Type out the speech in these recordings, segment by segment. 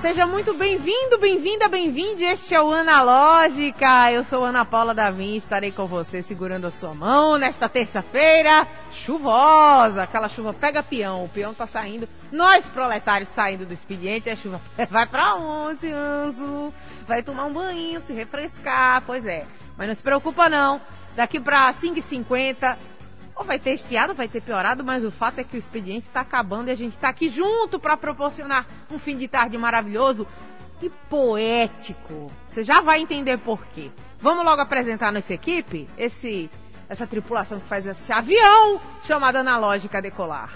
Seja muito bem-vindo, bem-vinda, bem-vinde. Este é o Analógica. Eu sou Ana Paula Davim estarei com você segurando a sua mão nesta terça-feira chuvosa. Aquela chuva pega peão, o peão tá saindo. Nós, proletários, saindo do expediente, a chuva vai pra onde, Anzo? Vai tomar um banho, se refrescar. Pois é. Mas não se preocupa não. Daqui pra 5h50 ou vai ter estiado, vai ter piorado, mas o fato é que o expediente está acabando e a gente está aqui junto para proporcionar um fim de tarde maravilhoso e poético. Você já vai entender por quê. Vamos logo apresentar nossa equipe, esse essa tripulação que faz esse avião chamado Analógica Decolar.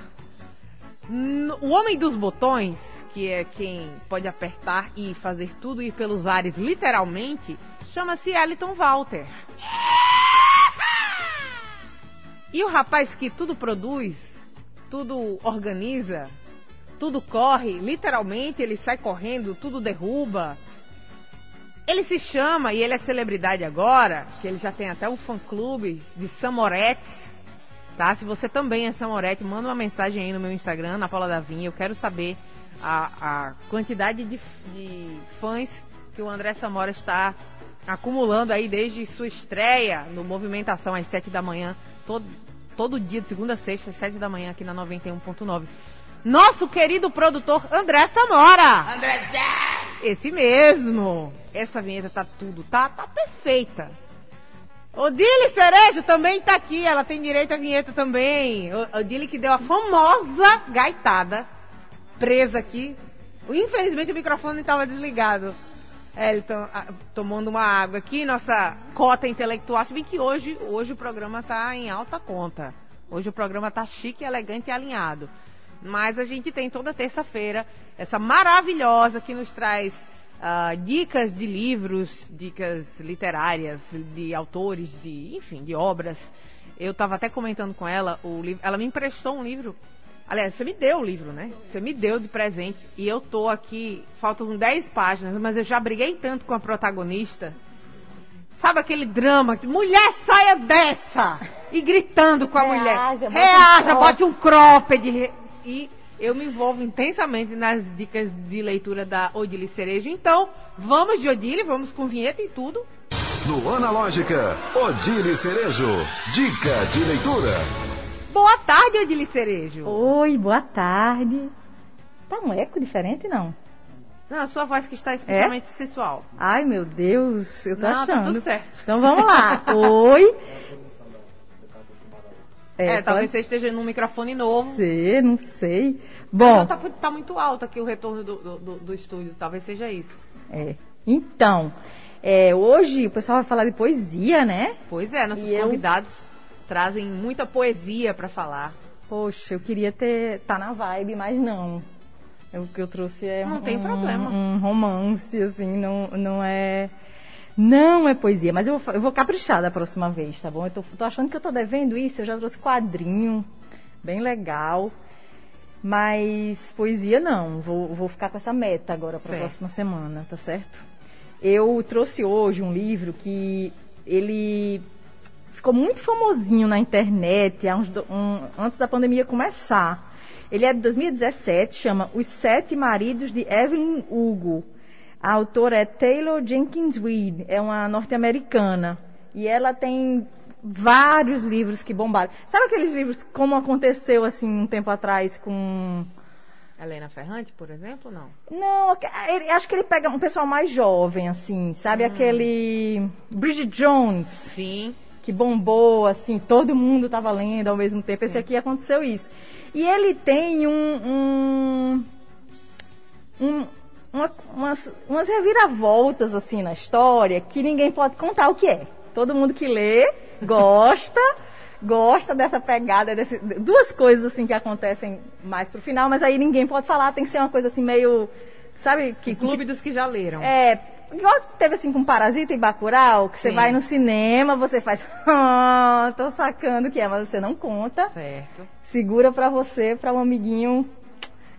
O homem dos botões, que é quem pode apertar e fazer tudo ir pelos ares literalmente, chama-se Eliton Walter. E o rapaz que tudo produz, tudo organiza, tudo corre, literalmente ele sai correndo, tudo derruba. Ele se chama, e ele é celebridade agora, que ele já tem até um fã-clube de Samoretes, tá? Se você também é Samorete, manda uma mensagem aí no meu Instagram, na Paula Davim, eu quero saber a, a quantidade de, de fãs que o André Samora está acumulando aí desde sua estreia no Movimentação às 7 da manhã, todo, todo dia, de segunda a sexta, às 7 da manhã, aqui na 91.9. Nosso querido produtor André Samora! André Esse mesmo! Essa vinheta tá tudo, tá, tá perfeita. Odile Cerejo também tá aqui, ela tem direito à vinheta também. Odile que deu a famosa gaitada, presa aqui. Infelizmente o microfone estava desligado. É, ele tomando uma água aqui, nossa cota intelectual. Se bem que hoje, hoje o programa está em alta conta. Hoje o programa está chique, elegante e alinhado. Mas a gente tem toda terça-feira essa maravilhosa que nos traz uh, dicas de livros, dicas literárias, de autores, de enfim, de obras. Eu estava até comentando com ela, o livro, ela me emprestou um livro Aliás, você me deu o livro, né? Você me deu de presente. E eu tô aqui, faltam 10 páginas, mas eu já briguei tanto com a protagonista. Sabe aquele drama? Mulher, saia dessa! E gritando com a Reaja, mulher. Reaja, bote um cropped. E eu me envolvo intensamente nas dicas de leitura da Odile Cerejo. Então, vamos de Odile, vamos com vinheta e tudo. No Analógica, Odile Cerejo. Dica de leitura. Boa tarde, Odile Cerejo. Oi, boa tarde. Tá um eco diferente, não? Não, a sua voz que está especialmente é? sensual. Ai, meu Deus, eu tô não, achando. Tá tudo certo. Então vamos lá. Oi. É, é talvez você esteja num microfone novo. Sei, não sei. Bom. Tá, tá, muito alto aqui o retorno do, do, do, estúdio, talvez seja isso. É. Então, é, hoje o pessoal vai falar de poesia, né? Pois é, nossos e convidados. Eu trazem muita poesia para falar. Poxa, eu queria ter tá na vibe, mas não. O que eu trouxe é não um, tem problema. um romance, assim, não, não é. Não é poesia, mas eu vou, eu vou caprichar da próxima vez, tá bom? Eu tô, tô achando que eu tô devendo isso, eu já trouxe quadrinho, bem legal. Mas poesia não, vou, vou ficar com essa meta agora para a próxima semana, tá certo? Eu trouxe hoje um livro que ele ficou muito famosinho na internet uns, um, antes da pandemia começar. Ele é de 2017, chama Os Sete Maridos de Evelyn Hugo. A autora é Taylor Jenkins Reid, é uma norte-americana. E ela tem vários livros que bombaram. Sabe aqueles livros como aconteceu assim um tempo atrás com Helena Ferrante, por exemplo, não? Não, ele, acho que ele pega um pessoal mais jovem, assim, sabe? Hum. Aquele Bridget Jones. Sim que bombou, assim, todo mundo estava lendo ao mesmo tempo. Esse aqui aconteceu isso. E ele tem um, um, um uma, umas, umas reviravoltas assim na história que ninguém pode contar o que é. Todo mundo que lê gosta, gosta dessa pegada, desse, duas coisas assim que acontecem mais pro final, mas aí ninguém pode falar, tem que ser uma coisa assim meio, sabe? Que, Clube que, dos que já leram. É, Igual teve assim com Parasita e Bacurau, que você Sim. vai no cinema, você faz, ah, tô sacando o que é, mas você não conta. Certo. Segura pra você, pra um amiguinho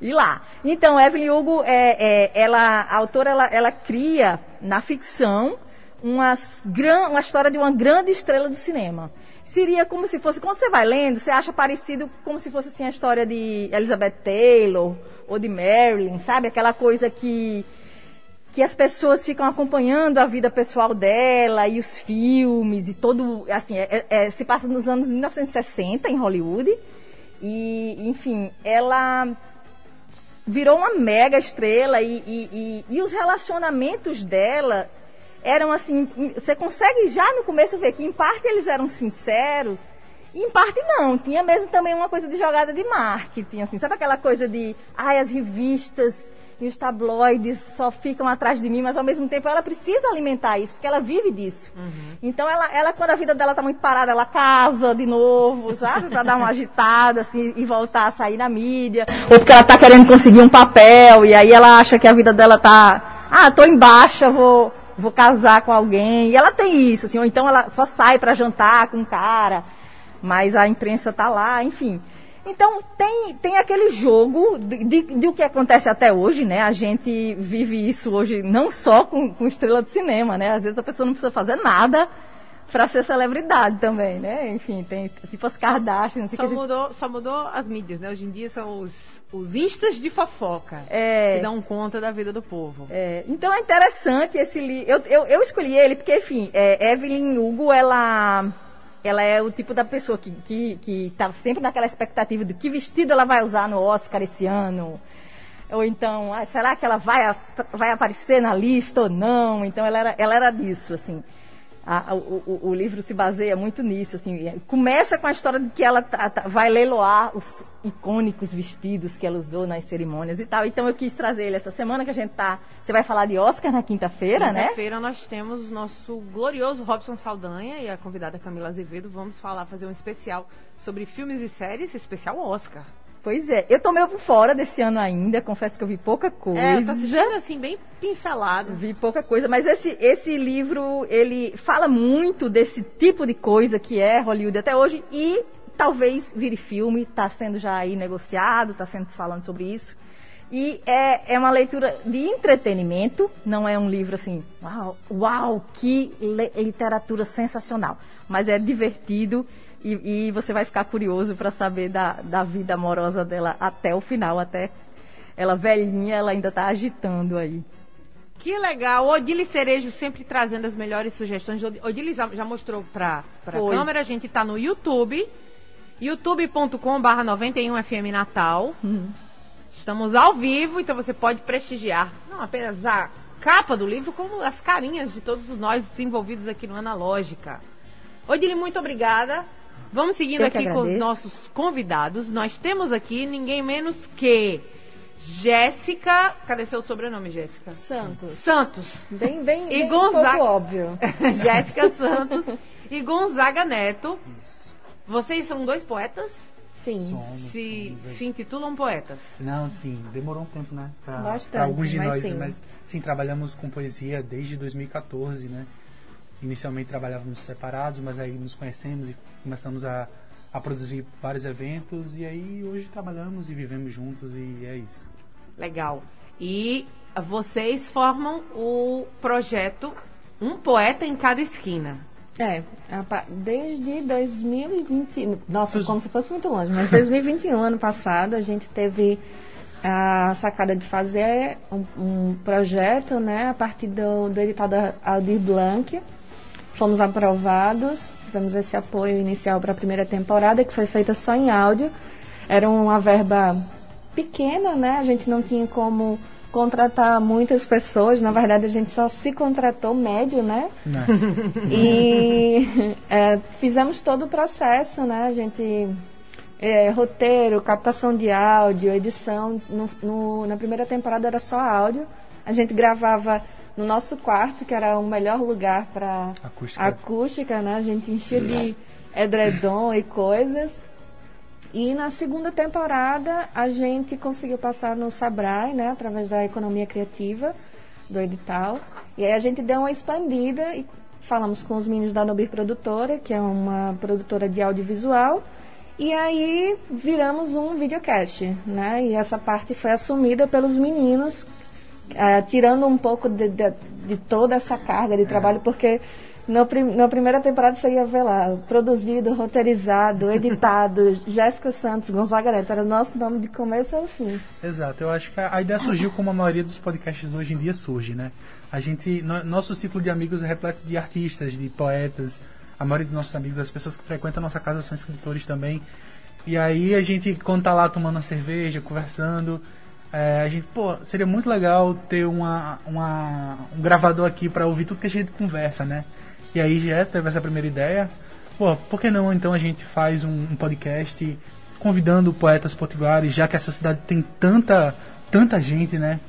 ir lá. Então, Evelyn Hugo, é, é, ela, a autora, ela, ela cria na ficção uma, gran, uma história de uma grande estrela do cinema. Seria como se fosse, quando você vai lendo, você acha parecido como se fosse assim a história de Elizabeth Taylor ou de Marilyn, sabe? Aquela coisa que que as pessoas ficam acompanhando a vida pessoal dela e os filmes e todo, assim, é, é, se passa nos anos 1960 em Hollywood. E, enfim, ela virou uma mega estrela e, e, e, e os relacionamentos dela eram assim, você consegue já no começo ver que em parte eles eram sinceros e em parte não, tinha mesmo também uma coisa de jogada de marketing, assim, sabe aquela coisa de, ai, as revistas e os tabloides só ficam atrás de mim, mas ao mesmo tempo ela precisa alimentar isso, porque ela vive disso. Uhum. Então ela, ela, quando a vida dela está muito parada, ela casa de novo, sabe? Para dar uma agitada, assim, e voltar a sair na mídia. Ou porque ela está querendo conseguir um papel, e aí ela acha que a vida dela está, ah, tô em baixa, vou, vou casar com alguém. E ela tem isso, assim, ou então ela só sai para jantar com um cara, mas a imprensa está lá, enfim. Então, tem, tem aquele jogo de, de, de, o que acontece até hoje, né? A gente vive isso hoje não só com, com estrela de cinema, né? Às vezes a pessoa não precisa fazer nada para ser celebridade também, né? Enfim, tem tipo as Kardashians. Só, mudou, gente... só mudou as mídias, né? Hoje em dia são os, os instas de fofoca é, que dão conta da vida do povo. É, então é interessante esse livro. Eu, eu, eu escolhi ele porque, enfim, é, Evelyn Hugo, ela ela é o tipo da pessoa que, que, que tá sempre naquela expectativa de que vestido ela vai usar no Oscar esse ano. Ou então, ah, será que ela vai, vai aparecer na lista ou não? Então ela era, ela era disso, assim. A, o, o, livro se baseia muito nisso. Assim, começa com a história de que ela tá, tá, vai leiloar os icônicos vestidos que ela usou nas cerimônias e tal. Então eu quis trazer ele essa semana que a gente tá. Você vai falar de Oscar na quinta-feira, quinta né? Quinta-feira nós temos o nosso glorioso Robson Saldanha e a convidada Camila Azevedo. Vamos falar, fazer um especial sobre filmes e séries, especial Oscar. Pois é, eu tô meio por fora desse ano ainda, confesso que eu vi pouca coisa. É, eu tô assistindo assim, bem pincelado. Vi pouca coisa, mas esse, esse livro, ele fala muito desse tipo de coisa que é Hollywood até hoje e talvez vire filme, está sendo já aí negociado, está sendo falando sobre isso. E é, é uma leitura de entretenimento, não é um livro assim, uau, uau que literatura sensacional, mas é divertido e, e você vai ficar curioso para saber da, da vida amorosa dela até o final, até ela velhinha, ela ainda está agitando aí. Que legal. Odile Cerejo sempre trazendo as melhores sugestões. Odile já mostrou para a câmera. A gente está no YouTube. youtube.com/barra 91FM Natal. Uhum. Estamos ao vivo, então você pode prestigiar não apenas a capa do livro, como as carinhas de todos nós envolvidos aqui no Analógica. Odile, muito obrigada. Vamos seguindo Eu aqui com os nossos convidados. Nós temos aqui ninguém menos que Jéssica. Cadê seu sobrenome, Jéssica? Santos. Santos. Bem, bem, e bem Gonzaga... um pouco óbvio. Jéssica Santos e Gonzaga Neto. Isso. Vocês são dois poetas? Sim. Somos, se, se intitulam poetas? Não, sim. Demorou um tempo, né? Pra, Bastante, pra alguns de nós, sim. mas sim, trabalhamos com poesia desde 2014, né? Inicialmente trabalhávamos separados, mas aí nos conhecemos e começamos a, a produzir vários eventos e aí hoje trabalhamos e vivemos juntos e é isso. Legal. E vocês formam o projeto Um Poeta em Cada Esquina. É, desde 2020, nossa, como se fosse muito longe, mas 2021, ano passado, a gente teve a sacada de fazer um, um projeto, né, a partir do, do edital da Aldir Blanc, fomos aprovados, tivemos esse apoio inicial para a primeira temporada, que foi feita só em áudio. Era uma verba pequena, né? A gente não tinha como contratar muitas pessoas. Na verdade, a gente só se contratou médio, né? Não. E é, fizemos todo o processo, né? A gente é, roteiro, captação de áudio, edição. No, no, na primeira temporada era só áudio. A gente gravava no nosso quarto, que era o melhor lugar para acústica. acústica, né? A gente enchia de edredom e coisas. E na segunda temporada a gente conseguiu passar no Sabrai, né, através da economia criativa do edital. E aí a gente deu uma expandida e falamos com os meninos da Nobir Produtora, que é uma produtora de audiovisual, E aí viramos um videocast, né? E essa parte foi assumida pelos meninos, eh, tirando um pouco de, de, de toda essa carga de trabalho, porque no, prim- na primeira temporada você ia ver lá, produzido, roteirizado, editado, Jéssica Santos, Gonzaga Neto, era o nosso nome de começo ao fim. Exato, eu acho que a a ideia surgiu como a maioria dos podcasts hoje em dia surge, né? A gente, no- nosso ciclo de amigos é repleto de artistas, de poetas. A maioria dos nossos amigos, as pessoas que frequentam a nossa casa são escritores também. E aí a gente, quando tá lá tomando uma cerveja, conversando, é, a gente, pô, seria muito legal ter uma, uma- um gravador aqui para ouvir tudo que a gente conversa, né? E aí já teve essa primeira ideia. Pô, por que não então a gente faz um, um podcast convidando poetas potiguares, já que essa cidade tem tanta, tanta gente, né?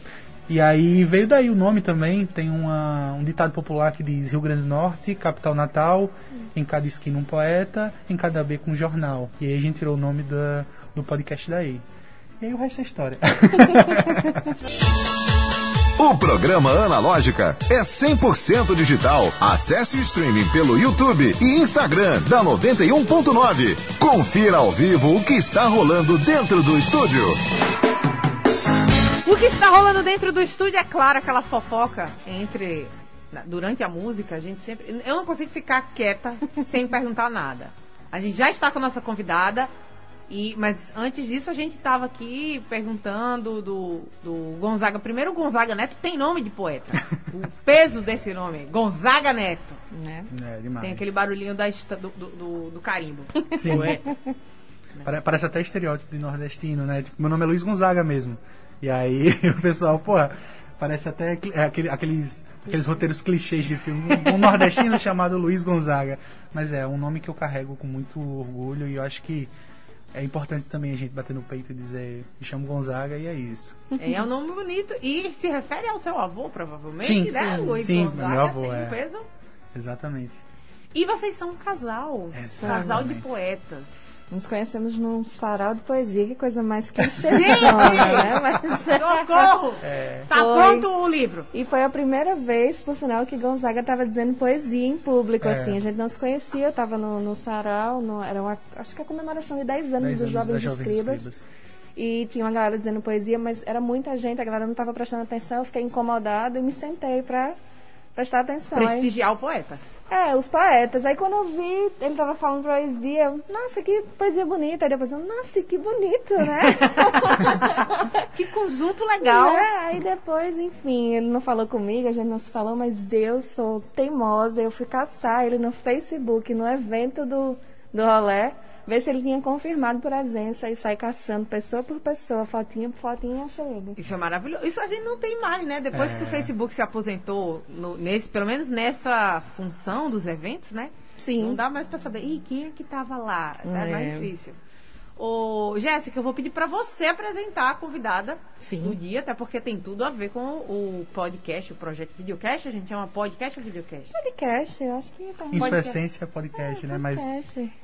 E aí veio daí o nome também, tem uma, um ditado popular que diz Rio Grande do Norte, capital natal, em cada esquina um poeta, em cada beco um jornal. E aí a gente tirou o nome da, do podcast daí. E aí o resto é história. O programa Analógica é 100% digital. Acesse o streaming pelo YouTube e Instagram da 91.9. Confira ao vivo o que está rolando dentro do estúdio. O que está rolando dentro do estúdio é claro aquela fofoca entre. Durante a música, a gente sempre. Eu não consigo ficar quieta sem perguntar nada. A gente já está com a nossa convidada. E, mas antes disso, a gente estava aqui perguntando do, do Gonzaga. Primeiro, o Gonzaga Neto tem nome de poeta. o peso desse nome, Gonzaga Neto. Né? É, demais. Tem aquele barulhinho da, do, do, do- carimbo. Sim. Pare- Parece até estereótipo de nordestino, né? Tipo, meu nome é Luiz Gonzaga mesmo. E aí o pessoal, pô, parece até é, aquele- aqueles, aqueles roteiros clichês de filme. Um nordestino chamado Luiz Gonzaga. Mas é um nome que eu carrego com muito orgulho e eu acho que é importante também a gente bater no peito e dizer, me chamo Gonzaga e é isso. É, é um nome bonito e se refere ao seu avô, provavelmente, Sim, né? sim, Luiz sim, Gonzaga meu avô, tem um é. peso. Exatamente. E vocês são um casal. Exatamente. Casal de poetas. Nos conhecemos num sarau de poesia, que coisa mais clichêzona, né? Mas, Socorro! Tá Foi. pronto o livro. E foi a primeira vez, por sinal, que Gonzaga estava dizendo poesia em público, É. assim. A gente não se conhecia, eu estava no, no sarau, no- era uma, acho que a comemoração de 10 anos Dez dos anos Jovens, Jovens Escribas. Escribas. E tinha uma galera dizendo poesia, mas era muita gente, a galera não estava prestando atenção, eu fiquei incomodada e me sentei para prestar atenção. Aí- Prestigiar o poeta. É, os poetas. Aí quando eu vi, ele tava falando poesia, eu, nossa, que poesia bonita. Aí depois eu, nossa, que bonito, né? Que conjunto legal. É, aí depois, enfim, ele não falou comigo, a gente não se falou, mas eu sou teimosa, eu fui caçar ele no Facebook, no evento do, do rolé, ver se ele tinha confirmado presença e sair caçando pessoa por pessoa, fotinha por fotinha, achei ele. Isso é maravilhoso. Isso a gente não tem mais, né? Depois É. que o Facebook se aposentou, no- nesse, pelo menos nessa função dos eventos, né? Sim. Não dá mais pra saber. Ih, quem é que tava lá? É, É. mais difícil. Ô, Jéssica, eu vou pedir pra você apresentar a convidada Sim. do dia, até porque tem tudo a ver com o podcast, o projeto Videocast. A gente chama podcast ou videocast? Podcast, eu acho que tá. Em sua essência, podcast, né? Mas Podcast.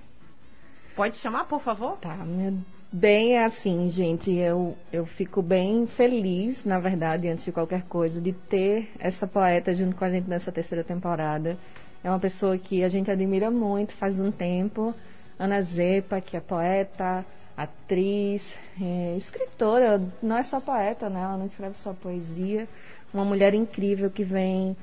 Pode chamar, por favor? Tá, meu- bem assim, gente, eu, eu fico bem feliz, na verdade, antes de qualquer coisa, de ter essa poeta junto com a gente nessa terceira temporada. É uma pessoa que a gente admira muito faz um tempo. Ana Zepa, que é poeta, atriz, é, escritora, não é só poeta, né? Ela não escreve só poesia. Uma mulher incrível que vem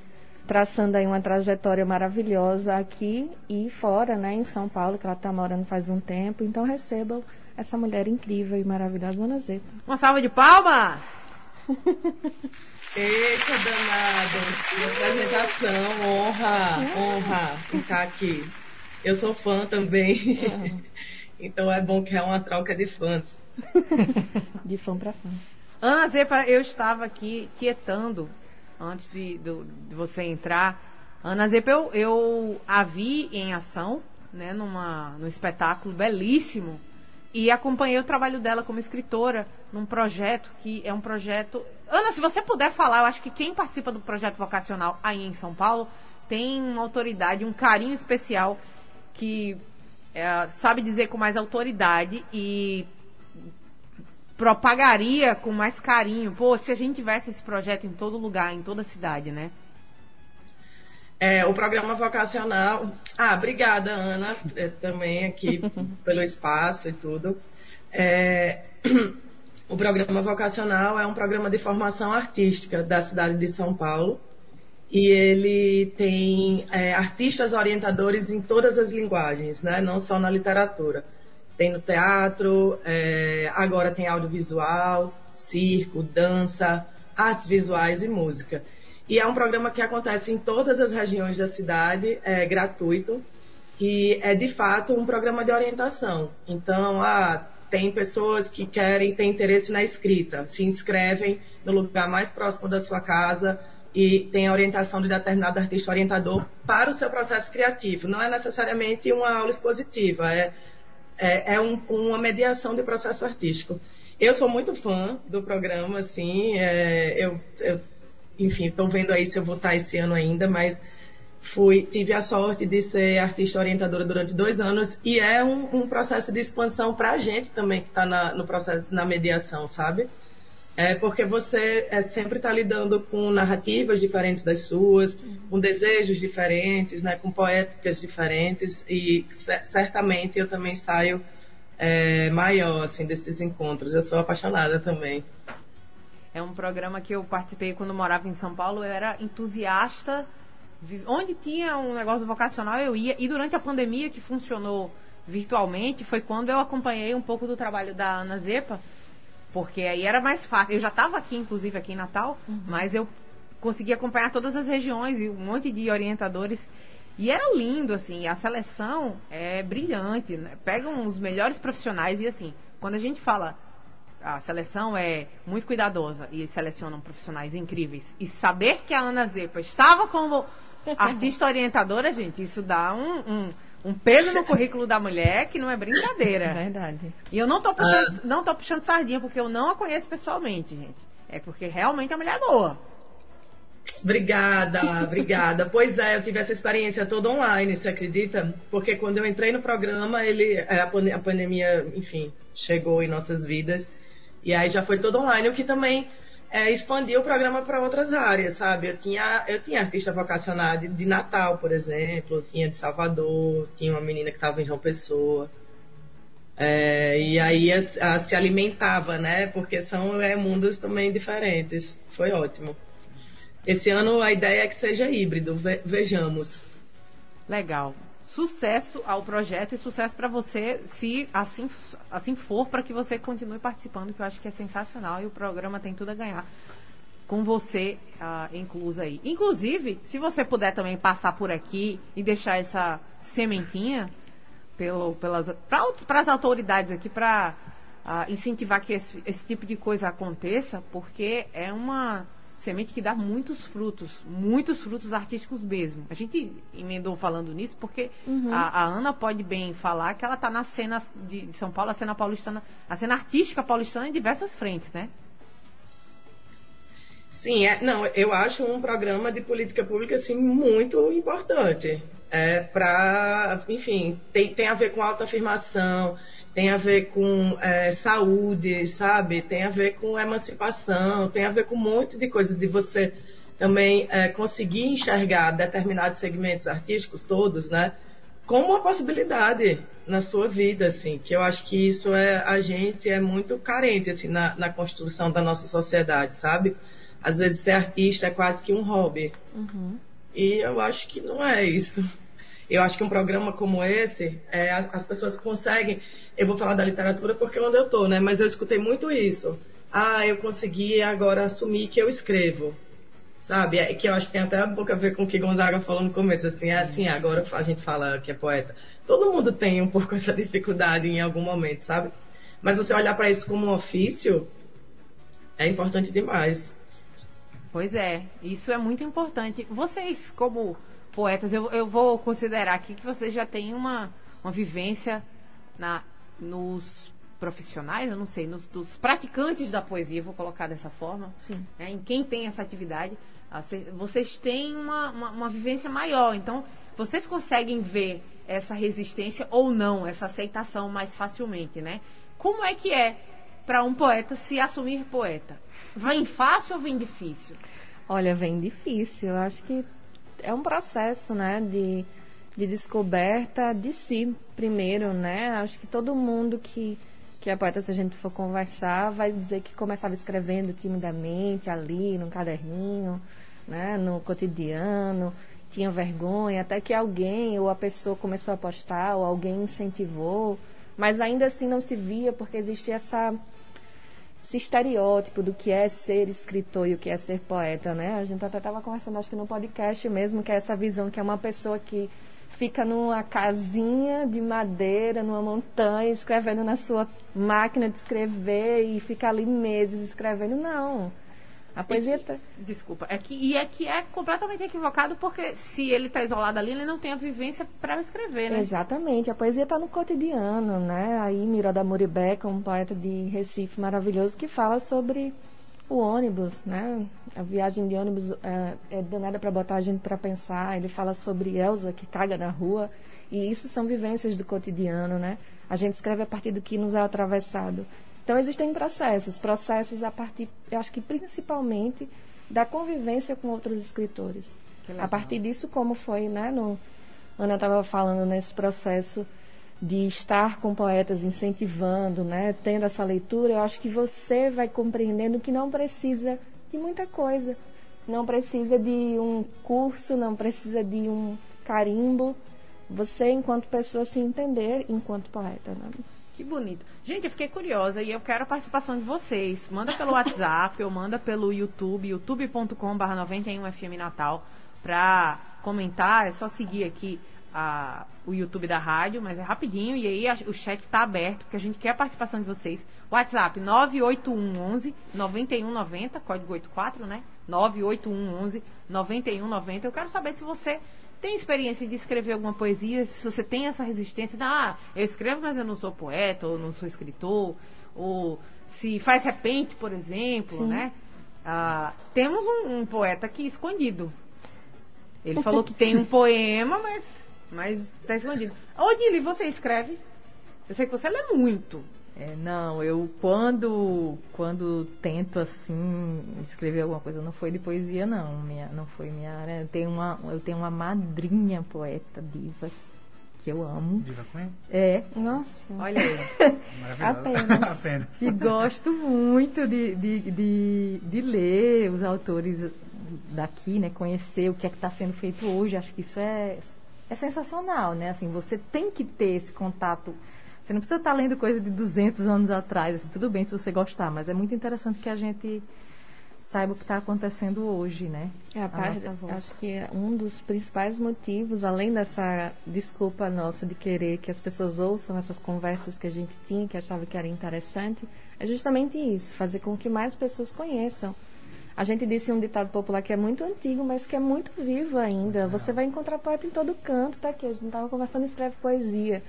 traçando aí uma trajetória maravilhosa aqui e fora, né, em São Paulo, que ela está morando faz um tempo. Então recebam essa mulher incrível e maravilhosa, Ana Zeta. Uma salva de palmas! Eita, danado. Minha apresentação, honra, honra ficar aqui. Eu sou fã também. então é bom que é uma troca de fãs. De fã para fã. Ana Zepa, eu estava aqui quietando antes de, do- de você entrar. Ana Zepa, eu, eu a vi em ação, né, numa, num espetáculo belíssimo. E acompanhei o trabalho dela como escritora num projeto que é um projeto. Ana, se você puder falar, eu acho que quem participa do projeto vocacional aí em São Paulo tem uma autoridade, um carinho especial que é, sabe dizer com mais autoridade e propagaria com mais carinho. Pô, se a gente tivesse esse projeto em todo lugar, em toda cidade, né? É, o programa vocacional. Ah, obrigada, Ana, é, também aqui pelo espaço e tudo. É, o programa vocacional é um programa de formação artística da cidade de São Paulo. E ele tem é, artistas orientadores em todas as linguagens, né? não só na literatura. Tem no teatro, é, agora tem audiovisual, circo, dança, artes visuais e música. E é um programa que acontece em todas as regiões da cidade, é gratuito e é de fato um programa de orientação. Então, ah, tem pessoas que querem ter interesse na escrita, se inscrevem no lugar mais próximo da sua casa e tem a orientação de determinado artista orientador para o seu processo criativo. Não é necessariamente uma aula expositiva, é, é, é um, uma mediação de processo artístico. Eu sou muito fã do programa, assim, é, eu, eu enfim, estou vendo aí se eu vou estar esse ano ainda, mas fui, tive a sorte de ser artista orientadora durante dois anos e é um, um processo de expansão para a gente também que está no processo, na mediação, sabe? É porque você é, sempre está lidando com narrativas diferentes das suas, uhum. com desejos diferentes, né, com poéticas diferentes e certamente eu também saio é, maior assim desses encontros. Eu sou apaixonada também. É um programa que eu participei quando morava em São Paulo. Eu era entusiasta. Onde tinha um negócio vocacional, eu ia. E durante a pandemia, que funcionou virtualmente, foi quando eu acompanhei um pouco do trabalho da Ana Zepa. Porque aí era mais fácil. Eu já estava aqui, inclusive, aqui em Natal, uhum. mas eu consegui acompanhar todas as regiões e um monte de orientadores. E era lindo, assim, a seleção é brilhante, né? Pegam os melhores profissionais e, assim, quando a gente fala a seleção é muito cuidadosa e selecionam profissionais incríveis. E saber que a Ana Zepa estava como artista orientadora, gente, isso dá um, um, um, peso no currículo da mulher que não é brincadeira. É verdade. E eu não tô, puxando, ah. não tô puxando sardinha porque eu não a conheço pessoalmente, gente. É porque realmente a mulher é boa. Obrigada, obrigada. Pois é, eu tive essa experiência toda online, você acredita? Porque quando eu entrei no programa, ele, é, a pandemia, enfim, chegou em nossas vidas. E aí já foi todo online, o que também é, expandiu o programa para outras áreas, sabe? Eu tinha, eu tinha artista vocacionado de, Natal, por exemplo, tinha de Salvador, tinha uma menina que estava em João Pessoa. É, e aí a, a, se alimentava, né? Porque são é, mundos também diferentes. Foi ótimo. Esse ano a ideia é que seja híbrido, ve, vejamos. Legal sucesso ao projeto e sucesso para você, se assim, assim for, para que você continue participando, que eu acho que é sensacional e o programa tem tudo a ganhar com você uh, inclusa aí. Inclusive, se você puder também passar por aqui e deixar essa sementinha pelo, pelas para as autoridades aqui para uh, ah, incentivar que esse, esse tipo de coisa aconteça, porque é uma semente que dá muitos frutos, muitos frutos artísticos mesmo. A gente emendou falando nisso porque uhum. a, a, Ana pode bem falar que ela está na cena de, São Paulo, a cena paulistana, a cena artística paulistana em diversas frentes, né? Sim, é, não, eu acho um programa de política pública assim muito importante. É para, enfim, tem, tem a ver com autoafirmação, tem a ver com é, saúde, sabe? Tem a ver com emancipação, tem a ver com um monte de coisa de você também é, conseguir enxergar determinados segmentos artísticos todos, né? Como uma possibilidade na sua vida, assim, que eu acho que isso é a gente é muito carente assim na, na construção da nossa sociedade, sabe? Às vezes ser artista é quase que um hobby. Uhum. E eu acho que não é isso. Eu acho que um programa como esse, é, as, as pessoas conseguem eu vou falar da literatura porque é onde eu estou, né? Mas eu escutei muito isso. Ah, eu consegui agora assumir que eu escrevo. Sabe? É, que eu acho que tem até um pouco a ver com o que Gonzaga falou no começo, assim, é assim, agora a gente fala que é poeta. Todo mundo tem um pouco essa dificuldade em algum momento, sabe? Mas você olhar para isso como um ofício é importante demais. Pois é, isso é muito importante. Vocês, como poetas, eu, eu vou considerar aqui que vocês já têm uma, uma vivência na nos profissionais, eu não sei, nos dos praticantes da poesia, vou colocar dessa forma, Sim. Né, em quem tem essa atividade, vocês têm uma, uma, uma vivência maior. Então, vocês conseguem ver essa resistência ou não, essa aceitação mais facilmente, né? Como é que é para um poeta se assumir poeta? Vem fácil ou vem difícil? Olha, vem difícil. Eu acho que é um processo, né, de, de descoberta de si primeiro, né? Acho que todo mundo que que é poeta, se a gente for conversar, vai dizer que começava escrevendo timidamente ali, num caderninho, né, no cotidiano, tinha vergonha, até que alguém ou a pessoa começou a postar, ou alguém incentivou, mas ainda assim não se via porque existia essa esse estereótipo do que é ser escritor e o que é ser poeta, né? A gente até estava conversando, acho que no podcast mesmo, que é essa visão que é uma pessoa que fica numa casinha de madeira, numa montanha, escrevendo na sua máquina de escrever e fica ali meses escrevendo. Não. A poesia. É que, desculpa. É que, e é que é completamente equivocado porque se ele está isolado ali, ele não tem a vivência para escrever, né? Exatamente. A poesia está no cotidiano, né? Aí Miranda Muribeca, um poeta de Recife maravilhoso, que fala sobre o ônibus, né? A viagem de ônibus é, é danada para botar a gente para pensar. Ele fala sobre Elsa que caga na rua. E isso são vivências do cotidiano, né? A gente escreve a partir do que nos é atravessado. Então, existem processos, processos a partir, eu acho que principalmente, da convivência com outros escritores. A partir disso, como foi, né, no, Ana estava falando nesse processo de estar com poetas incentivando, né, tendo essa leitura, eu acho que você vai compreendendo que não precisa de muita coisa. Não precisa de um curso, não precisa de um carimbo. Você, enquanto pessoa, se entender enquanto poeta. Né? Que bonito. Gente, eu fiquei curiosa e eu quero a participação de vocês. Manda pelo WhatsApp ou manda pelo YouTube, youtube.com.br 91FM Natal, pra comentar. É só seguir aqui a, o YouTube da rádio, mas é rapidinho. E aí a, o chat está aberto, porque a gente quer a participação de vocês. WhatsApp 98111 9190, código 84, né? 98111 9190. Eu quero saber se você tem experiência de escrever alguma poesia, se você tem essa resistência, ah, eu escrevo, mas eu não sou poeta, ou não sou escritor, ou se faz repente, por exemplo, Sim. né? Ah, temos um, um, poeta aqui escondido. Ele falou que tem um poema, mas mas está escondido. Odile, você escreve? Eu sei que você lê muito. É, não, eu quando quando tento assim escrever alguma coisa, não foi de poesia não, minha, não foi minha área. Eu tenho uma eu tenho uma madrinha poeta diva que eu amo. Diva Queen? É. Nossa. Olha aí. Apenas. Apenas. E gosto muito de, de, de, de, ler os autores daqui, né? Conhecer o que é que está sendo feito hoje. Acho que isso é, é sensacional, né? Assim, você tem que ter esse contato você não precisa estar lendo coisa de 200 anos atrás, assim, tudo bem se você gostar, mas é muito interessante que a gente saiba o que está acontecendo hoje, né? É, a parte, acho que um dos principais motivos, além dessa desculpa nossa de querer que as pessoas ouçam essas conversas que a gente tinha, que achava que era interessante, é justamente isso, fazer com que mais pessoas conheçam. A gente disse um ditado popular que é muito antigo, mas que é muito vivo ainda. Você vai encontrar poeta em todo canto, tá aqui. A gente estava conversando escreve poesia.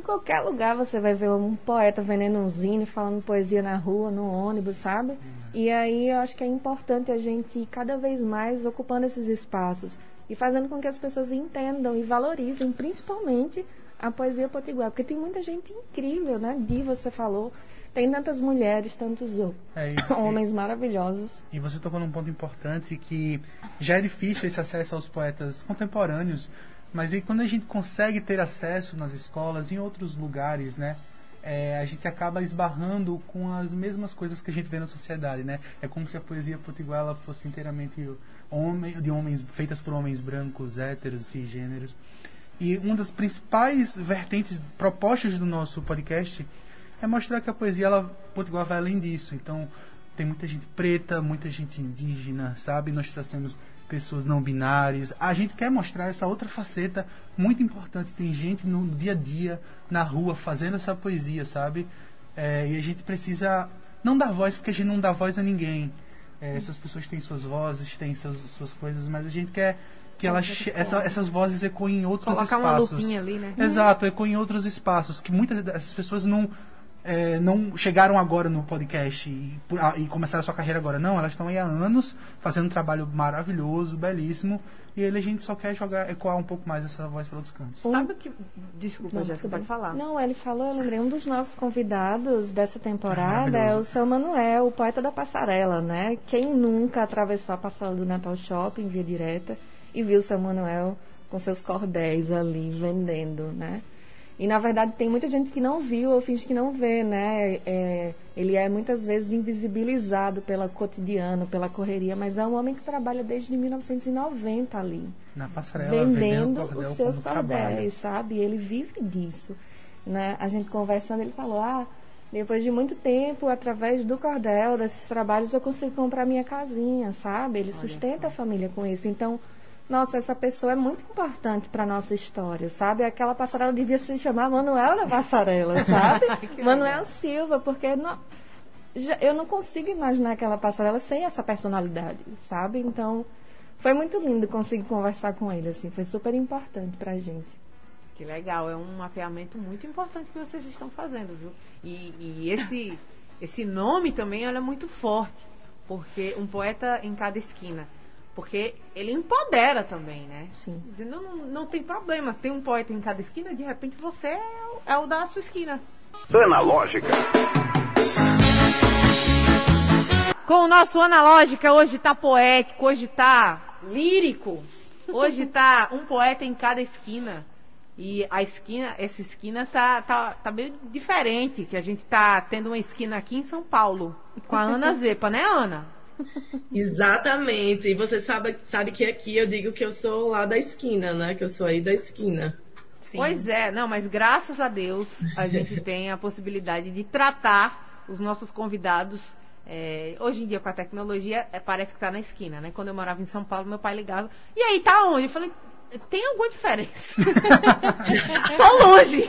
Em qualquer lugar você vai ver um poeta vendendo um zine, falando poesia na rua, no ônibus, sabe? E aí eu acho que é importante a gente ir cada vez mais ocupando esses espaços e fazendo com que as pessoas entendam e valorizem, principalmente, a poesia potiguar. Porque tem muita gente incrível, né? Di, você falou. Tem tantas mulheres, tantos é, e, homens maravilhosos. E você tocou num ponto importante que já é difícil esse acesso aos poetas contemporâneos, mas aí quando a gente consegue ter acesso nas escolas, em outros lugares, né? É, a gente acaba esbarrando com as mesmas coisas que a gente vê na sociedade, né? É como se a poesia potiguara fosse inteiramente homem, de homens feitas por homens brancos, héteros, cisgêneros. E uma das principais vertentes propostas do nosso podcast é mostrar que a poesia ela potiguar vai além disso. Então, tem muita gente preta, muita gente indígena, sabe? Nós trazemos pessoas não binárias. A gente quer mostrar essa outra faceta muito importante. Tem gente no dia a dia, na rua, fazendo essa poesia, sabe? É, e a gente precisa não dar voz, porque a gente não dá voz a ninguém. É, essas pessoas têm suas vozes, têm suas, suas coisas, mas a gente quer que elas, essa, essas vozes ecoem em outros Colocar espaços. uma lupinha ali, né? Exato, ecoem em outros espaços, que muitas dessas pessoas não é, não chegaram agora no podcast e, e, começaram a sua carreira agora. Não, elas estão aí há anos fazendo um trabalho maravilhoso, belíssimo. E ele a gente só quer jogar, ecoar um pouco mais essa voz para outros cantos. Sabe o que. Desculpa, não, Jéssica, pode falar. Não, ele falou, eu lembrei, um dos nossos convidados dessa temporada é, é o seu Manuel, o poeta da passarela, né? Quem nunca atravessou a passarela do Natal Shopping via direta? e viu o seu Manuel com seus cordéis ali vendendo, né? E na verdade tem muita gente que não viu ou finge que não vê, né? É, ele é muitas vezes invisibilizado pela cotidiano, pela correria, mas é um homem que trabalha desde 1990 ali. Na passarela, vendendo, vendendo os seus como trabalho. cordéis, sabe? Ele vive disso. Né? A gente conversando, ele falou, ah, depois de muito tempo, através do cordel, desses trabalhos, eu consegui comprar minha casinha, sabe? Ele sustenta a família com isso. Então, nossa, essa pessoa é muito importante para nossa história, sabe? Aquela passarela devia se chamar Manuel da Passarela, sabe? Manuel. Silva, porque não, já- eu não consigo imaginar aquela passarela sem essa personalidade, sabe? Então, foi muito lindo conseguir conversar com ele, assim, foi super importante pra gente. Que legal, é um mapeamento muito importante que vocês estão fazendo, viu? E, e esse, esse nome também olha muito forte, porque um poeta em cada esquina. Porque ele empodera também, né? Sim. Dizendo, Não, não tem problema, tem um poeta em cada esquina, de repente você é o, é o da sua esquina. Analógica. Com o nosso Analógica, hoje tá poético, hoje tá lírico, hoje tá um poeta em cada esquina. E a esquina, essa esquina tá, tá, tá meio diferente, que a gente tá tendo uma esquina aqui em São Paulo, com a Ana Zepa, né, Ana? Exatamente. E você sabe, sabe que aqui eu digo que eu sou lá da esquina, né? Que eu sou aí da esquina. Pois é, não, mas graças a Deus a gente tem a possibilidade de tratar os nossos convidados. é, hoje em dia, com a tecnologia, é, parece que tá na esquina, né? Quando eu morava em São Paulo, meu pai ligava. E aí, tá onde? Eu falei, tem alguma diferença? tô longe.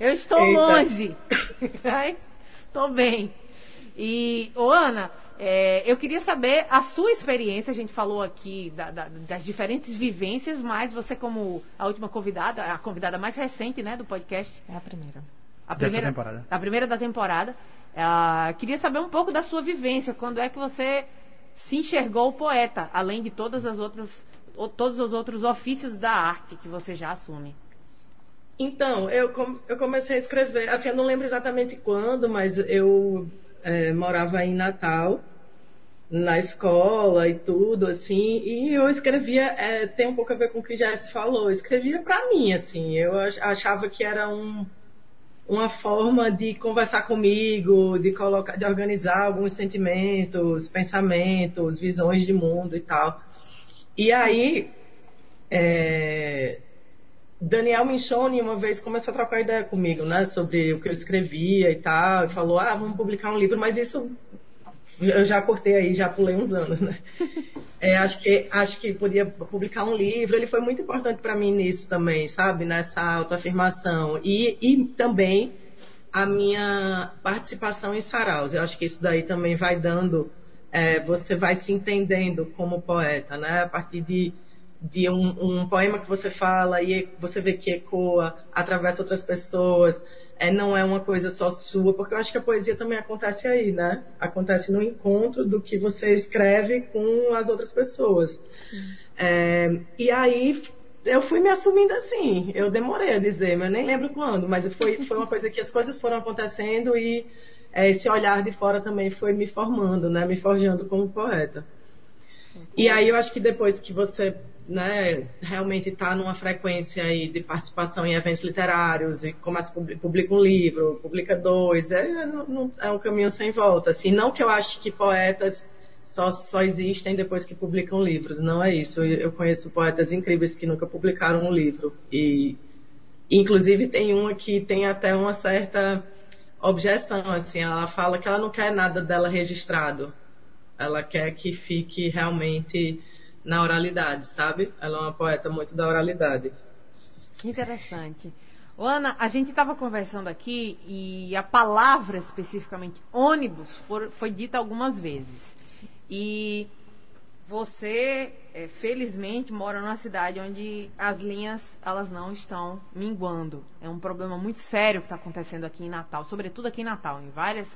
eu estou Eita. longe. Mas tô bem. E, ô Ana, é, eu queria saber a sua experiência. A gente falou aqui da- da- das diferentes vivências, mas você, como a última convidada, a convidada mais recente né, do podcast, É a primeira. a Dessa primeira, temporada. A primeira da temporada. Ah, queria saber um pouco da sua vivência. Quando é que você se enxergou poeta, além de todas as outras, todos os outros ofícios da arte que você já assume? Então, eu, com- eu comecei a escrever, assim, eu não lembro exatamente quando, mas eu eh, morava em Natal, na escola e tudo, assim, e eu escrevia, eh, tem um pouco a ver com o que Jess falou, eu escrevia para mim, assim, eu ach- achava que era um, uma forma de conversar comigo, de colocar, de organizar alguns sentimentos, pensamentos, visões de mundo e tal. E aí, é, Daniel Michoni uma vez começou a trocar ideia comigo, né, sobre o que eu escrevia e tal, e falou, ah, vamos publicar um livro, mas isso eu já cortei aí, já pulei uns anos, né? É, acho que acho que podia publicar um livro. Ele foi muito importante para mim nisso também, sabe, nessa autoafirmação e, e também a minha participação em saraus. Eu acho que isso daí também vai dando, é, você vai se entendendo como poeta, né? A partir de de um, um poema que você fala e você vê que ecoa, atravessa outras pessoas, é, não é uma coisa só sua, porque eu acho que a poesia também acontece aí, né? Acontece no encontro do que você escreve com as outras pessoas. É, e aí eu fui me assumindo assim, eu demorei a dizer, mas eu nem lembro quando, mas foi, foi uma coisa que as coisas foram acontecendo e é, esse olhar de fora também foi me formando, né? Me forjando como poeta. E aí eu acho que depois que você né, realmente está numa frequência aí de participação em eventos literários e começa publica um livro, publica dois, é, não- é um caminho sem volta. Assim, não que eu ache que poetas só, só existem depois que publicam livros, não é isso. Eu conheço poetas incríveis que nunca publicaram um livro e inclusive tem uma que tem até uma certa objeção, assim, ela fala que ela não quer nada dela registrado. Ela quer que fique realmente na oralidade, sabe? Ela é uma poeta muito da oralidade. Que interessante. Ô, Ana, a gente estava conversando aqui e a palavra especificamente ônibus for- foi dita algumas vezes. E você, é, felizmente, mora numa cidade onde as linhas elas não estão minguando. É um problema muito sério que está acontecendo aqui em Natal, sobretudo aqui em Natal, em várias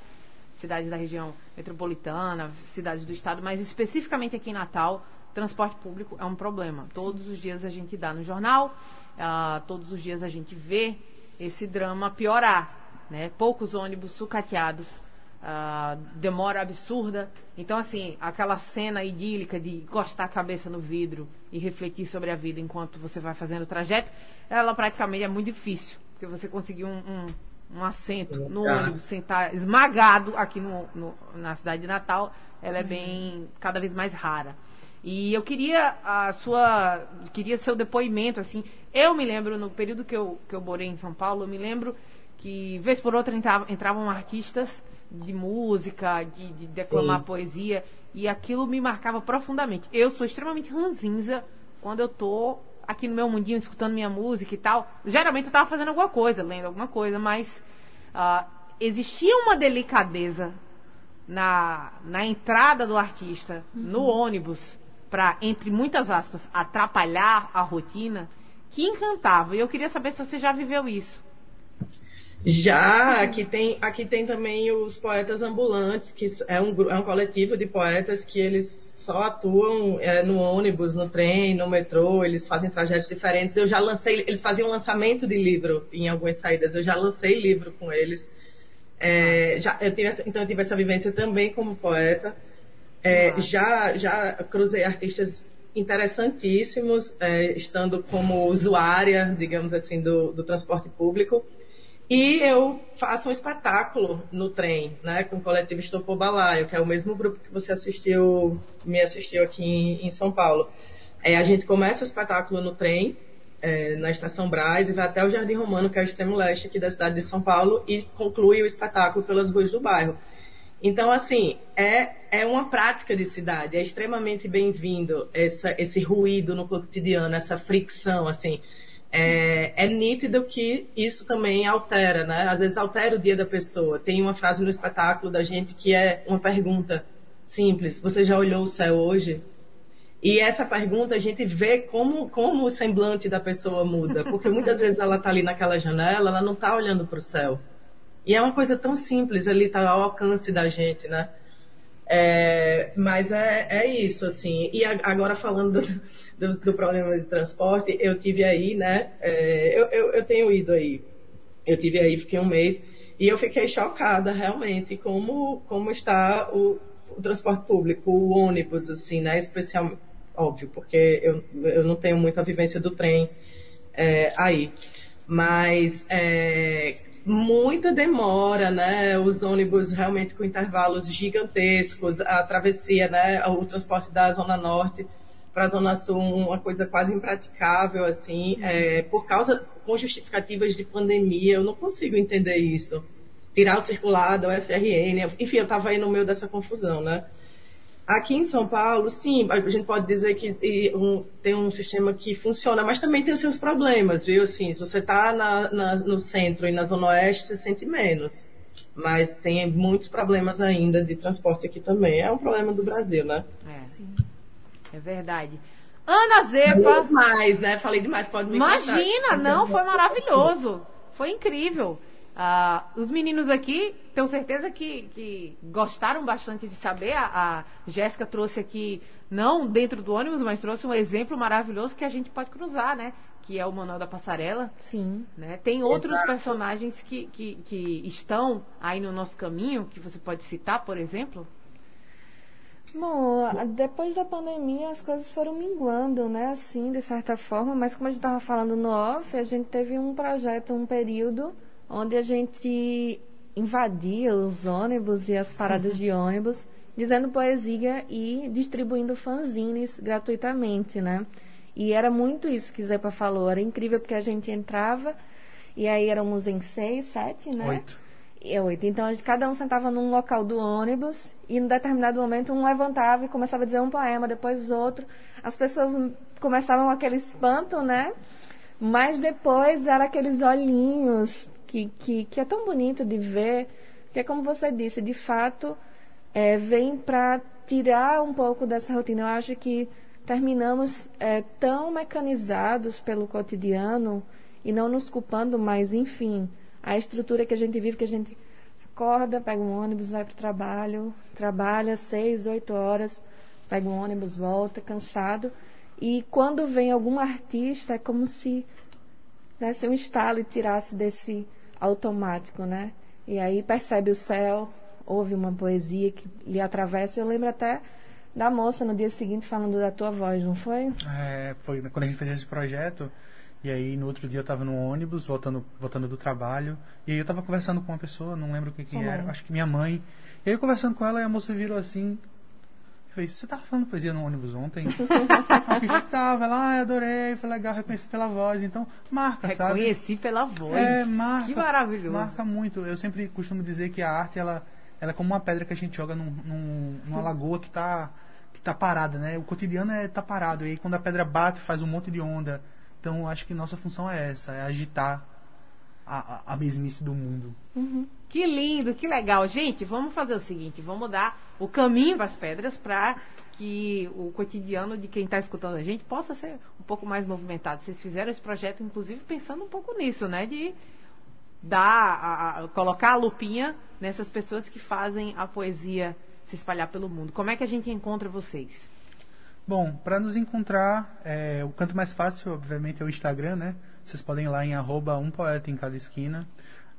cidades da região metropolitana, cidades do estado, mas especificamente aqui em Natal, transporte público é um problema. Todos os dias a gente dá no jornal, ah, todos os dias a gente vê esse drama piorar, né? Poucos ônibus sucateados uh, demora absurda. Então, assim, aquela cena idílica de encostar a cabeça no vidro e refletir sobre a vida enquanto você vai fazendo o trajeto, ela praticamente é muito difícil. Porque você conseguir um, um, um assento no ônibus, sentar esmagado aqui no, no, na cidade de Natal, ela é bem, cada vez mais rara. E eu queria a sua, queria seu depoimento, assim. Eu me lembro, no período que eu, que eu morei em São Paulo, eu me lembro que, vez por outra, entravam, entravam artistas de música, de, de declamar Sim. poesia, e aquilo me marcava profundamente. Eu sou extremamente ranzinza quando eu tô aqui no meu mundinho escutando minha música e tal. Geralmente eu tava fazendo alguma coisa, lendo alguma coisa, mas uh, existia uma delicadeza na, na entrada do artista uhum. no ônibus para, entre muitas aspas, atrapalhar a rotina, que encantava. E eu queria saber se você já viveu isso. Já, aqui tem, aqui tem também os poetas ambulantes, que é um, é um coletivo de poetas que eles só atuam é, no ônibus, no trem, no metrô, eles fazem trajetos diferentes. Eu já lancei, eles faziam lançamento de livro em algumas saídas, eu já lancei livro com eles. É, já, eu tive, então eu tive essa vivência também como poeta. É, já, já cruzei artistas interessantíssimos, é, estando como usuária, digamos assim, do, do transporte público. E eu faço um espetáculo no trem, né, com o coletivo Estopou Balaio, que é o mesmo grupo que você assistiu, me assistiu aqui em, em São Paulo. É, a gente começa o espetáculo no trem, é, na Estação Braz, e vai até o Jardim Romano, que é o extremo leste aqui da cidade de São Paulo, e conclui o espetáculo pelas ruas do bairro. Então, assim, é, é uma prática de cidade, é extremamente bem-vindo esse ruído no cotidiano, essa fricção, assim é, é, nítido que isso também altera, né? Às vezes altera o dia da pessoa. Tem uma frase no espetáculo da gente que é uma pergunta simples: Você já olhou o céu hoje? E essa pergunta a gente vê como, como o semblante da pessoa muda, porque muitas vezes ela está ali naquela janela, ela não está olhando para o céu. E é uma coisa tão simples, ali está ao alcance da gente, né? É, mas é, é isso, assim. E agora falando do, do, do, problema de transporte, eu tive aí, né? É, eu, eu, eu, tenho ido aí. Eu tive aí, fiquei um mês, e eu fiquei chocada realmente como, como está o, o transporte público, o ônibus, assim, né? Especialmente, óbvio, porque eu, eu não tenho muita vivência do trem é, aí. Mas é, muita demora, né? Os ônibus realmente com intervalos gigantescos, a travessia, né? O transporte da Zona Norte para a Zona Sul, uma coisa quase impraticável, assim, é, por causa, com justificativas de pandemia, eu não consigo entender isso. Tirar o circulado, o FRN, enfim, eu estava aí no meio dessa confusão, né? Aqui em São Paulo, sim, a gente pode dizer que tem um sistema que funciona, mas também tem os seus problemas, viu? Assim, se você está no centro e na zona oeste, você sente menos. Mas tem muitos problemas ainda de transporte aqui também. É um problema do Brasil, né? É, é verdade. Ana Zepa. Falei demais, né? Falei demais, pode me Imagina, não, foi maravilhoso. Foi incrível. Uh, os meninos aqui, tenho certeza que, que gostaram bastante de saber. A, a Jéssica trouxe aqui, não dentro do ônibus, mas trouxe um exemplo maravilhoso que a gente pode cruzar, né? Que é o Manuel da Passarela. Sim. Né? Tem outros Exato. personagens que, que, que estão aí no nosso caminho, que você pode citar, por exemplo? Bom, depois da pandemia as coisas foram minguando, né? Assim, de certa forma, mas como a gente estava falando no off, a gente teve um projeto, um período onde a gente invadia os ônibus e as paradas de ônibus, dizendo poesia e distribuindo fanzines gratuitamente, né? E era muito isso que Zepa falou, era incrível porque a gente entrava e aí éramos em seis, sete, né? Oito. E oito. Então a gente, cada um sentava num local do ônibus e em determinado momento um levantava e começava a dizer um poema, depois outro. As pessoas começavam aquele espanto, né? Mas depois era aqueles olhinhos que, que, que é tão bonito de ver, que é como você disse, de fato, é, vem para tirar um pouco dessa rotina. Eu acho que terminamos é, tão mecanizados pelo cotidiano e não nos culpando mais, enfim, a estrutura que a gente vive, que a gente acorda, pega um ônibus, vai para o trabalho, trabalha seis, oito horas, pega um ônibus, volta, cansado. E quando vem algum artista, é como se desse um estalo e tirasse desse automático, né? E aí percebe o céu, ouve uma poesia que lhe atravessa. Eu lembro até da moça no dia seguinte falando da tua voz, não foi? É, foi quando a gente fez esse projeto. E aí no outro dia eu tava no ônibus, voltando, voltando do trabalho. E aí eu tava conversando com uma pessoa, não lembro quem, quem era, acho que minha mãe. E aí eu conversando com ela, e a moça virou assim. Fez, você tava falando poesia no ônibus ontem? eu estava lá, ah, adorei, foi legal, reconheci pela voz. Então, marca, sabe? Reconheci pela voz. É, marca. Que maravilhoso. Marca muito. Eu sempre costumo dizer que a arte, ela, ela é como uma pedra que a gente joga num, num, numa lagoa que tá, que tá parada, né? O cotidiano é tá parado. E aí quando a pedra bate, faz um monte de onda. Então, acho que nossa função é essa, é agitar a, a, a mesmice do mundo. Que lindo, que legal. Gente, vamos fazer o seguinte: vamos dar o caminho das pedras para que o cotidiano de quem está escutando a gente possa ser um pouco mais movimentado. Vocês fizeram esse projeto, inclusive, pensando um pouco nisso, né? De dar, a- a- colocar a lupinha nessas pessoas que fazem a poesia se espalhar pelo mundo. Como é que a gente encontra vocês? Bom, para nos encontrar, é, o canto mais fácil, obviamente, é o Instagram, né? Vocês podem ir lá em arroba um poeta em cada esquina.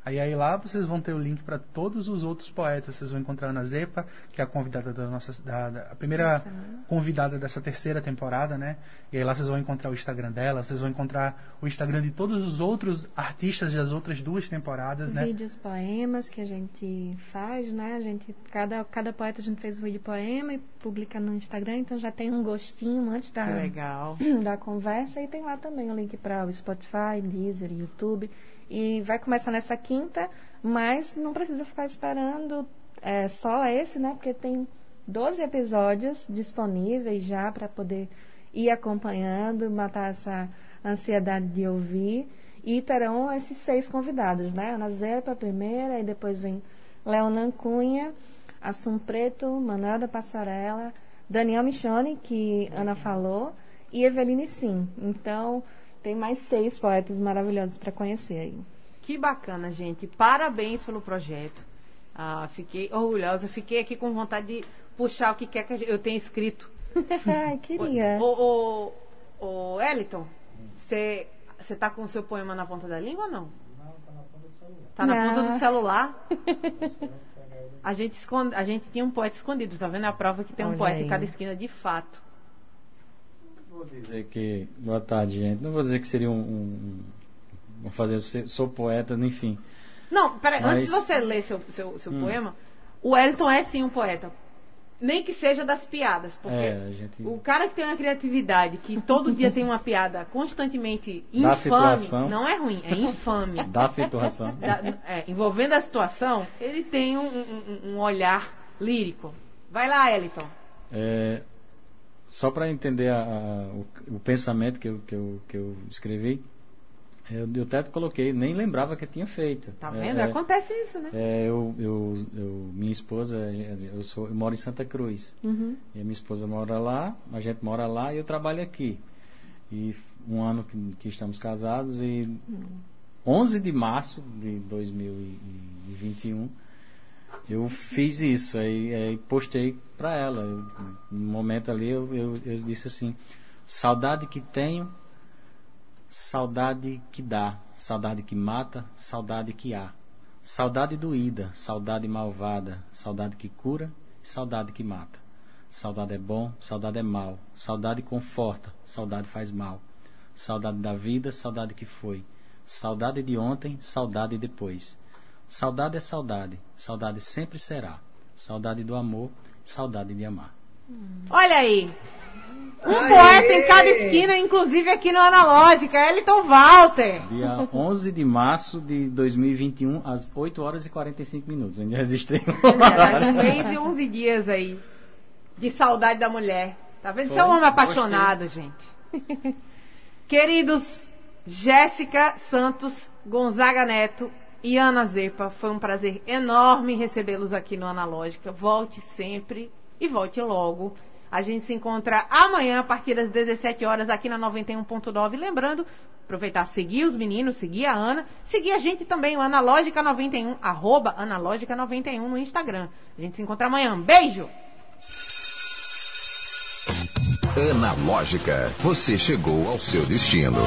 Aí, aí lá vocês vão ter o link para todos os outros poetas. Vocês vão encontrar a Ana Zepa, que é a convidada da nossa da, da- a primeira convidada dessa terceira temporada, né? E aí lá vocês vão encontrar o Instagram dela, vocês vão encontrar o Instagram de todos os outros artistas das outras duas temporadas, né? Vídeos, poemas que a gente faz, né? A gente, cada, cada poeta a gente fez um vídeo poema e publica no Instagram, então já tem um gostinho antes da, da conversa e tem lá também o link para o Spotify, Deezer, YouTube. E vai começar nessa quinta, mas não precisa ficar esperando é, só esse, né? Porque tem 12 episódios disponíveis já para poder ir acompanhando, matar essa ansiedade de ouvir. E terão esses seis convidados, né? Ana Zepa, primeira, e depois vem Leonan Cunha, Assum Preto, Manuel da Passarela, Daniel Michone, que Ana falou, e Eveline Sim. Então, tem mais seis poetas maravilhosos para conhecer aí. Que bacana, gente. Parabéns pelo projeto. Ah, fiquei orgulhosa. Fiquei aqui com vontade de puxar o que quer que eu tenha escrito. Queria. Ô, ô, ô, Eliton, você tá com o seu poema na ponta da língua ou não? Tá na Não. ponta do celular? A gente, esconde, a gente tinha um poeta escondido, tá vendo? A prova que tem um Olha poeta em aí. cada esquina, de fato. Vou dizer que. Boa tarde, gente. Não vou dizer que seria um. um vou fazer. Sou poeta, enfim. Não, peraí, Mas- antes de você ler seu, seu, seu Hum. poema, o Eliton é sim um poeta. Nem que seja das piadas, porque É, gente. o cara que tem uma criatividade, que todo dia tem uma piada constantemente Da infame, situação. não é ruim, é infame. Da situação. Da- é, envolvendo a situação, ele tem um, um- um olhar lírico. Vai lá, Eliton. É, só para entender a- a- o, o pensamento que eu, que eu, que eu escrevi, eu, eu até coloquei, nem lembrava que tinha feito. Tá É, vendo? é, Acontece isso, né? é, eu, eu, eu- minha esposa, eu, sou, eu moro em Santa Cruz. E a minha esposa mora lá, a gente mora lá e eu trabalho aqui. E um ano que, que estamos casados e 11 de março de 2021 eu fiz isso, aí, aí postei pra ela. Eu, no momento ali eu, eu, eu disse assim, saudade que tenho, saudade que dá, saudade que mata, saudade que há. Saudade doída, saudade malvada, saudade que cura, saudade que mata. Saudade é bom, saudade é mal. Saudade conforta, saudade faz mal. Saudade da vida, saudade que foi. Saudade de ontem, saudade depois. Saudade é saudade, saudade sempre será. Saudade do amor, saudade de amar. Olha aí. Um Aê! poeta em cada esquina, inclusive aqui no Analógica, Eliton Walter. Dia 11 de março de 2021, às 8 horas e 45 minutos. Ainda registrei É, um mês e 11 dias aí. De saudade da mulher. Tá vendo? Você é um homem apaixonado, gente. Queridos Jéssica Santos, Gonzaga Neto e Ana Zepa, foi um prazer enorme recebê-los aqui no Analógica. Volte sempre e volte logo. A gente se encontra amanhã a partir das 17 horas aqui na 91.9. Lembrando, aproveitar, seguir os meninos, seguir a Ana, seguir a gente também, o Analógica91, arroba Analógica91 no Instagram. A gente se encontra amanhã. Beijo! Analógica, você chegou ao seu destino.